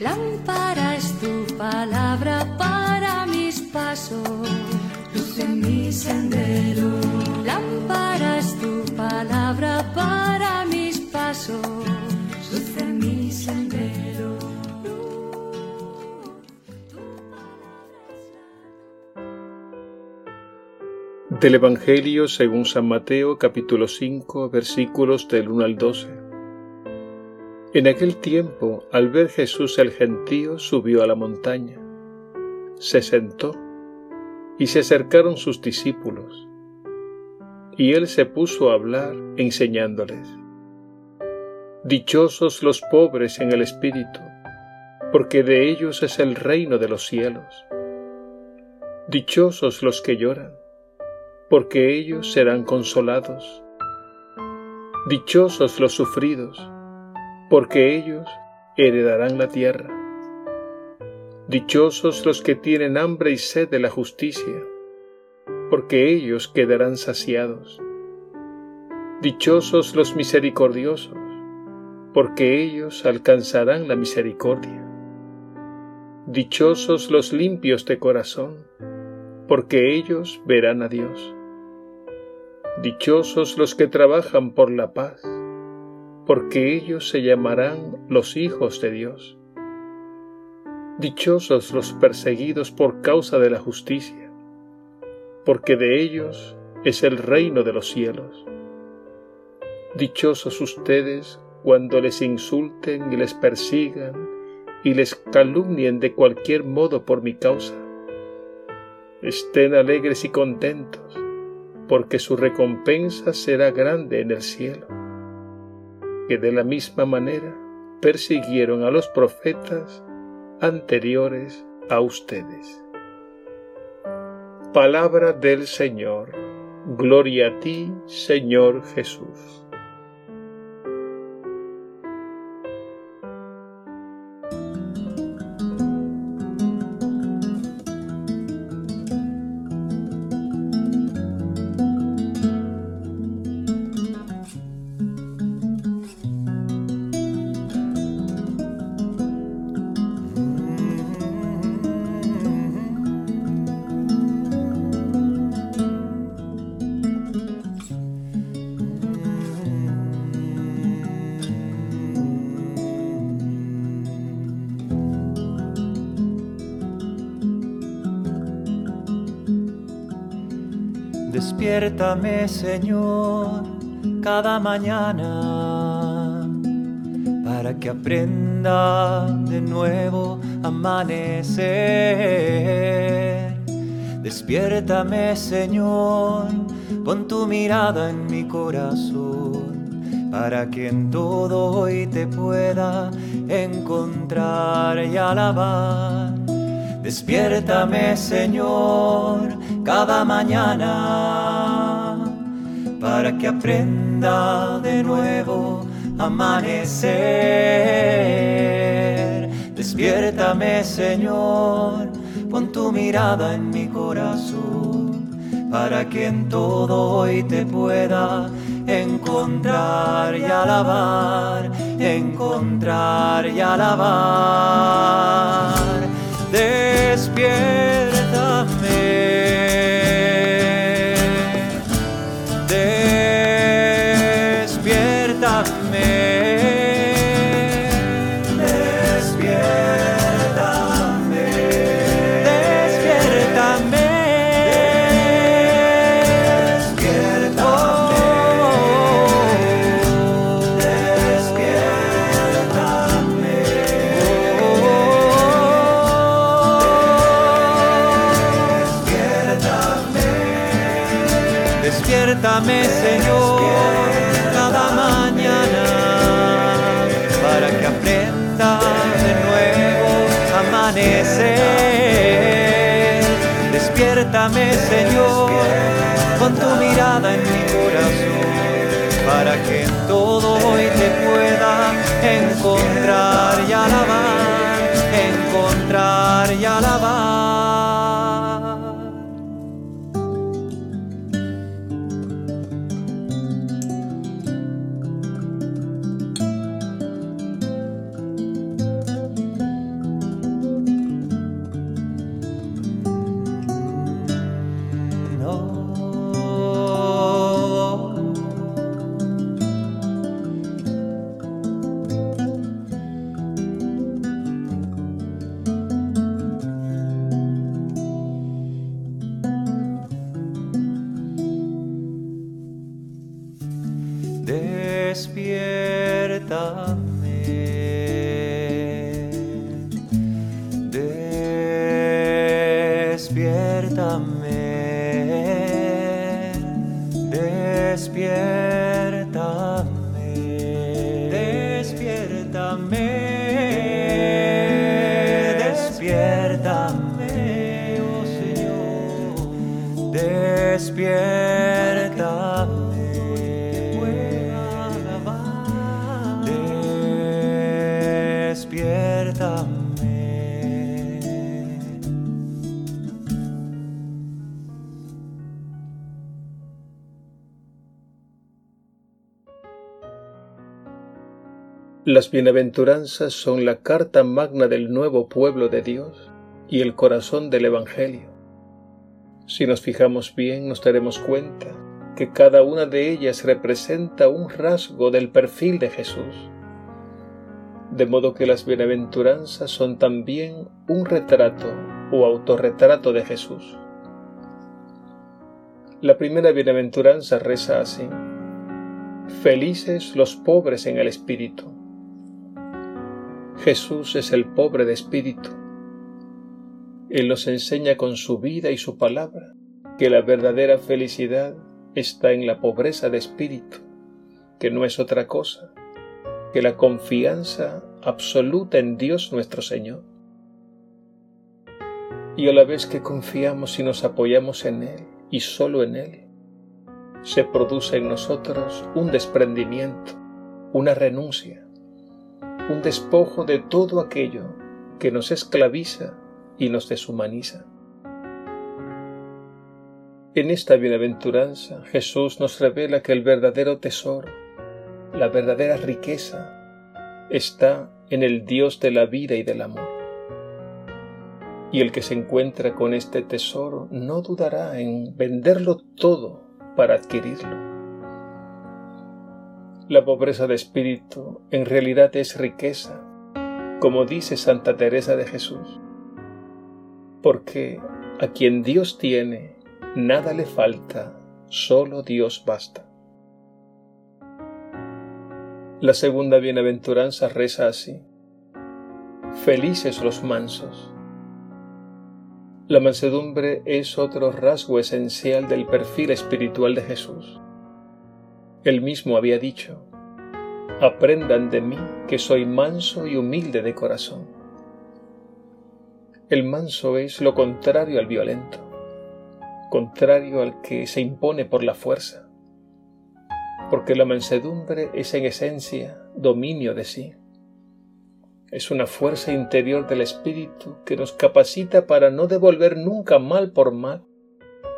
Lámpara es tu palabra para mis pasos, luz en mi sendero. Lámpara es tu palabra para mis pasos, luz en mi sendero. Del Evangelio según San Mateo capítulo 5 versículos del 1 al 12. En aquel tiempo, al ver Jesús el gentío, subió a la montaña, se sentó y se acercaron sus discípulos, y él se puso a hablar enseñándoles. Dichosos los pobres en el espíritu, porque de ellos es el reino de los cielos. Dichosos los que lloran porque ellos serán consolados. Dichosos los sufridos, porque ellos heredarán la tierra. Dichosos los que tienen hambre y sed de la justicia, porque ellos quedarán saciados. Dichosos los misericordiosos, porque ellos alcanzarán la misericordia. Dichosos los limpios de corazón, porque ellos verán a Dios. Dichosos los que trabajan por la paz, porque ellos se llamarán los hijos de Dios. Dichosos los perseguidos por causa de la justicia, porque de ellos es el reino de los cielos. Dichosos ustedes cuando les insulten y les persigan y les calumnien de cualquier modo por mi causa. Estén alegres y contentos porque su recompensa será grande en el cielo. Que de la misma manera persiguieron a los profetas anteriores a ustedes. Palabra del Señor. Gloria a ti, Señor Jesús. Despiértame, Señor, cada mañana para que aprenda de nuevo amanecer. Despiértame, Señor, pon tu mirada en mi corazón para que en todo hoy te pueda encontrar y alabar. Despiértame, Señor, cada mañana para que aprenda de nuevo amanecer. Despiértame, Señor, pon tu mirada en mi corazón para que en todo hoy te pueda encontrar y alabar, encontrar y alabar. Despiértame. Despiértame, Señor, Las bienaventuranzas son la carta magna del nuevo pueblo de Dios y el corazón del Evangelio. Si nos fijamos bien nos daremos cuenta que cada una de ellas representa un rasgo del perfil de Jesús. De modo que las bienaventuranzas son también un retrato o autorretrato de Jesús. La primera bienaventuranza reza así. Felices los pobres en el espíritu Jesús es el pobre de espíritu. Él nos enseña con su vida y su palabra que la verdadera felicidad está en la pobreza de espíritu, que no es otra cosa que la confianza absoluta en Dios nuestro Señor. Y a la vez que confiamos y nos apoyamos en Él y solo en Él, se produce en nosotros un desprendimiento, una renuncia, un despojo de todo aquello que nos esclaviza y nos deshumaniza. En esta bienaventuranza Jesús nos revela que el verdadero tesoro, la verdadera riqueza, está en el Dios de la vida y del amor. Y el que se encuentra con este tesoro no dudará en venderlo todo para adquirirlo. La pobreza de espíritu en realidad es riqueza, como dice Santa Teresa de Jesús, porque a quien Dios tiene, nada le falta, solo Dios basta. La segunda bienaventuranza reza así. Felices los mansos. La mansedumbre es otro rasgo esencial del perfil espiritual de Jesús. Él mismo había dicho, aprendan de mí que soy manso y humilde de corazón. El manso es lo contrario al violento, contrario al que se impone por la fuerza, porque la mansedumbre es en esencia dominio de sí. Es una fuerza interior del espíritu que nos capacita para no devolver nunca mal por mal,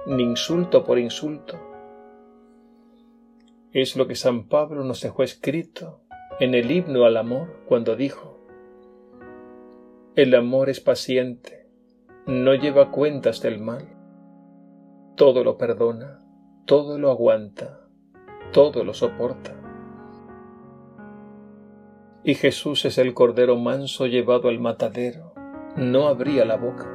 ni insulto por insulto, es lo que San Pablo nos dejó escrito en el himno al amor cuando dijo, El amor es paciente, no lleva cuentas del mal, todo lo perdona, todo lo aguanta, todo lo soporta. Y Jesús es el Cordero manso llevado al matadero, no abría la boca.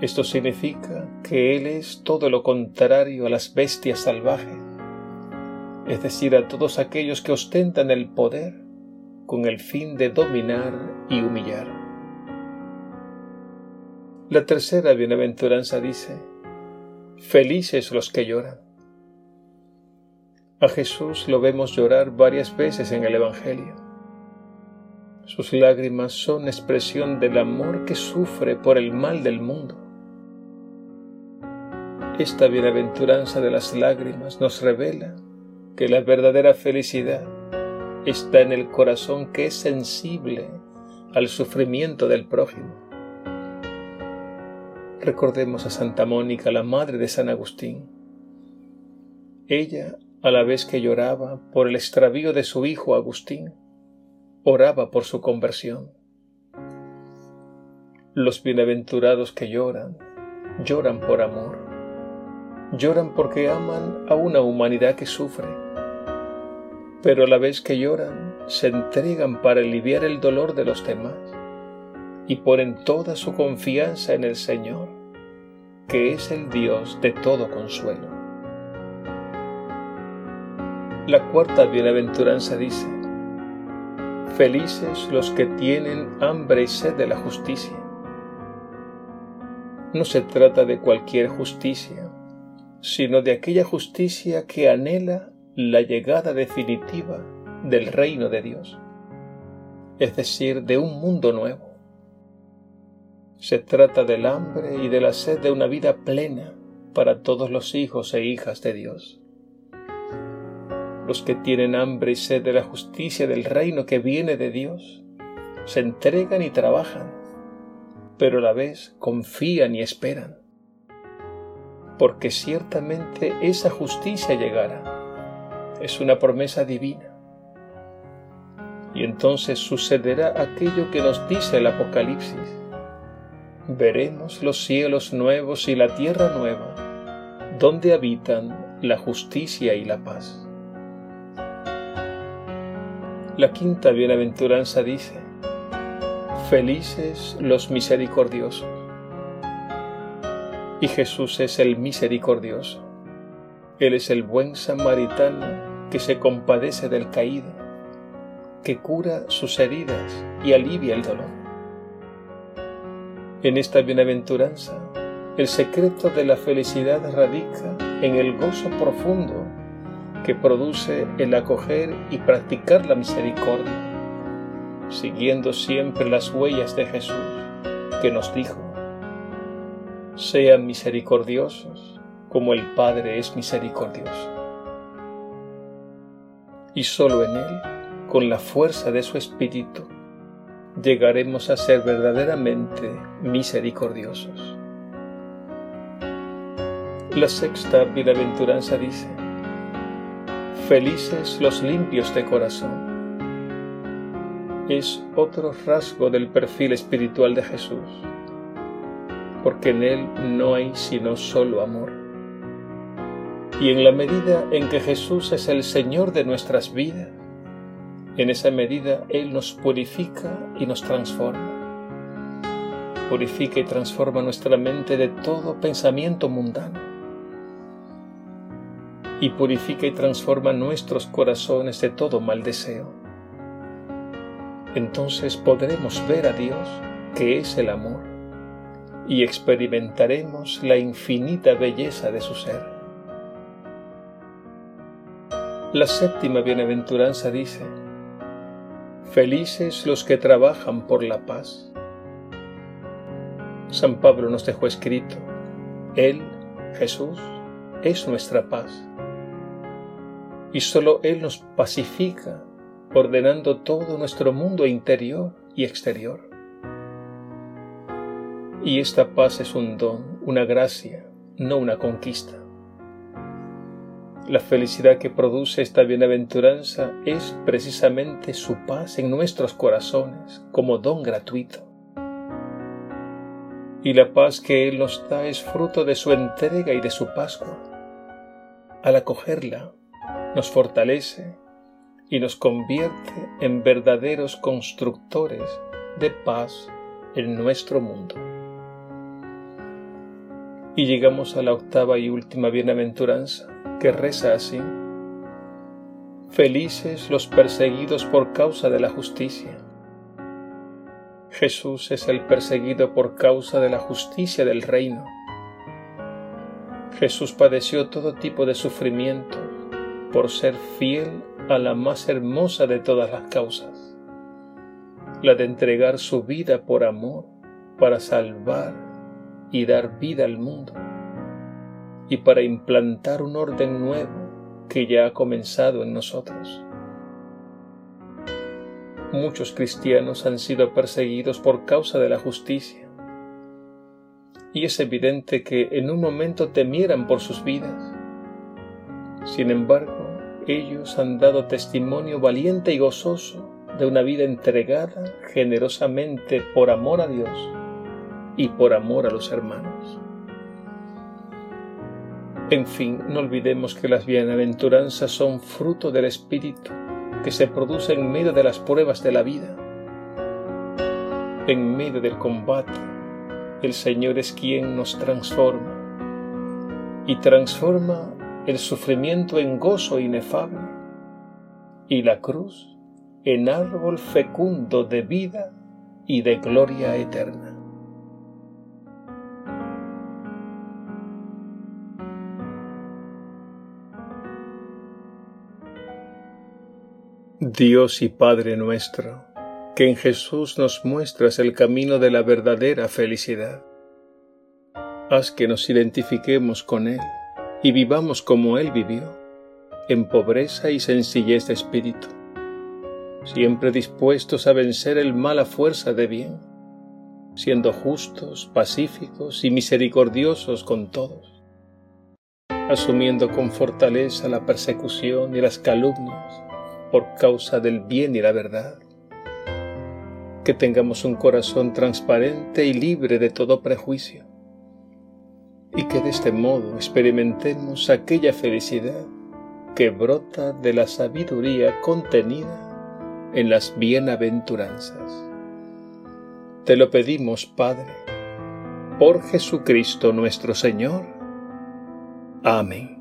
Esto significa que Él es todo lo contrario a las bestias salvajes es decir, a todos aquellos que ostentan el poder con el fin de dominar y humillar. La tercera bienaventuranza dice, felices los que lloran. A Jesús lo vemos llorar varias veces en el Evangelio. Sus lágrimas son expresión del amor que sufre por el mal del mundo. Esta bienaventuranza de las lágrimas nos revela que la verdadera felicidad está en el corazón que es sensible al sufrimiento del prójimo. Recordemos a Santa Mónica, la madre de San Agustín. Ella, a la vez que lloraba por el extravío de su hijo Agustín, oraba por su conversión. Los bienaventurados que lloran, lloran por amor, Lloran porque aman a una humanidad que sufre, pero a la vez que lloran, se entregan para aliviar el dolor de los demás y ponen toda su confianza en el Señor, que es el Dios de todo consuelo. La cuarta bienaventuranza dice, Felices los que tienen hambre y sed de la justicia. No se trata de cualquier justicia, sino de aquella justicia que anhela la llegada definitiva del reino de Dios, es decir, de un mundo nuevo. Se trata del hambre y de la sed de una vida plena para todos los hijos e hijas de Dios. Los que tienen hambre y sed de la justicia del reino que viene de Dios, se entregan y trabajan, pero a la vez confían y esperan, porque ciertamente esa justicia llegará. Es una promesa divina y entonces sucederá aquello que nos dice el Apocalipsis. Veremos los cielos nuevos y la tierra nueva, donde habitan la justicia y la paz. La quinta bienaventuranza dice, Felices los misericordiosos. Y Jesús es el misericordioso. Él es el buen samaritano que se compadece del caído que cura sus heridas y alivia el dolor. En esta bienaventuranza, el secreto de la felicidad radica en el gozo profundo que produce el acoger y practicar la misericordia, siguiendo siempre las huellas de Jesús, que nos dijo, sean misericordiosos como el Padre es misericordioso. Y solo en Él con la fuerza de su Espíritu, llegaremos a ser verdaderamente misericordiosos. La sexta bienaventuranza dice, Felices los limpios de corazón. Es otro rasgo del perfil espiritual de Jesús, porque en Él no hay sino solo amor. Y en la medida en que Jesús es el Señor de nuestras vidas, en esa medida Él nos purifica y nos transforma. Purifica y transforma nuestra mente de todo pensamiento mundano. Y purifica y transforma nuestros corazones de todo mal deseo. Entonces podremos ver a Dios, que es el amor, y experimentaremos la infinita belleza de su ser. La séptima bienaventuranza dice, Felices los que trabajan por la paz. San Pablo nos dejó escrito, Él, Jesús, es nuestra paz. Y solo Él nos pacifica, ordenando todo nuestro mundo interior y exterior. Y esta paz es un don, una gracia, no una conquista. La felicidad que produce esta bienaventuranza es precisamente su paz en nuestros corazones como don gratuito. Y la paz que Él nos da es fruto de su entrega y de su Pascua. Al acogerla, nos fortalece y nos convierte en verdaderos constructores de paz en nuestro mundo. Y llegamos a la octava y última bienaventuranza, que reza así. Felices los perseguidos por causa de la justicia. Jesús es el perseguido por causa de la justicia del reino. Jesús padeció todo tipo de sufrimiento por ser fiel a la más hermosa de todas las causas, la de entregar su vida por amor para salvar y dar vida al mundo y para implantar un orden nuevo que ya ha comenzado en nosotros. Muchos cristianos han sido perseguidos por causa de la justicia, y es evidente que en un momento temieran por sus vidas. Sin embargo, ellos han dado testimonio valiente y gozoso de una vida entregada generosamente por amor a Dios y por amor a los hermanos. En fin, no olvidemos que las bienaventuranzas son fruto del Espíritu que se produce en medio de las pruebas de la vida. En medio del combate, el Señor es quien nos transforma y transforma el sufrimiento en gozo inefable y la cruz en árbol fecundo de vida y de gloria eterna. Dios y Padre nuestro, que en Jesús nos muestras el camino de la verdadera felicidad. Haz que nos identifiquemos con Él y vivamos como Él vivió, en pobreza y sencillez de espíritu, siempre dispuestos a vencer el mal a fuerza de bien, siendo justos, pacíficos y misericordiosos con todos, asumiendo con fortaleza la persecución y las calumnias por causa del bien y la verdad. Que tengamos un corazón transparente y libre de todo prejuicio. Y que de este modo experimentemos aquella felicidad que brota de la sabiduría contenida en las bienaventuranzas. Te lo pedimos, Padre, por Jesucristo nuestro Señor. Amén.